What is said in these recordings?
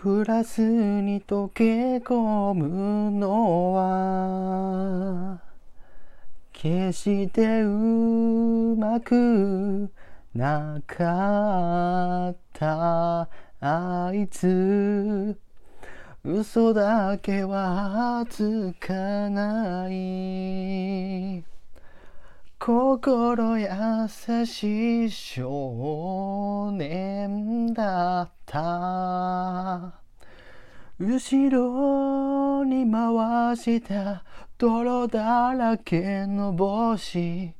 クラスに溶け込むのは決してうまくなかったあいつ嘘だけはつかない心優しい少年だった後ろに回した泥だらけの帽子。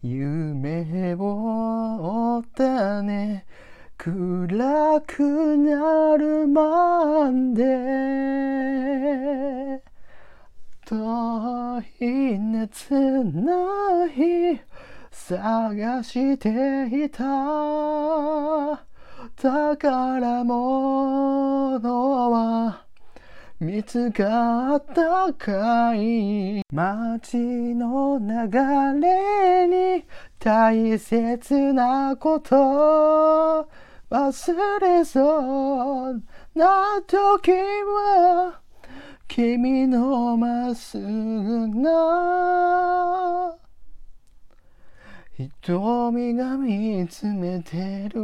夢を追ったね。暗くなるまで。遠い熱ない探していた。宝物は見つかったかい街の流れに大切なこと忘れそうな時は君のまっすぐな瞳が見つめてる。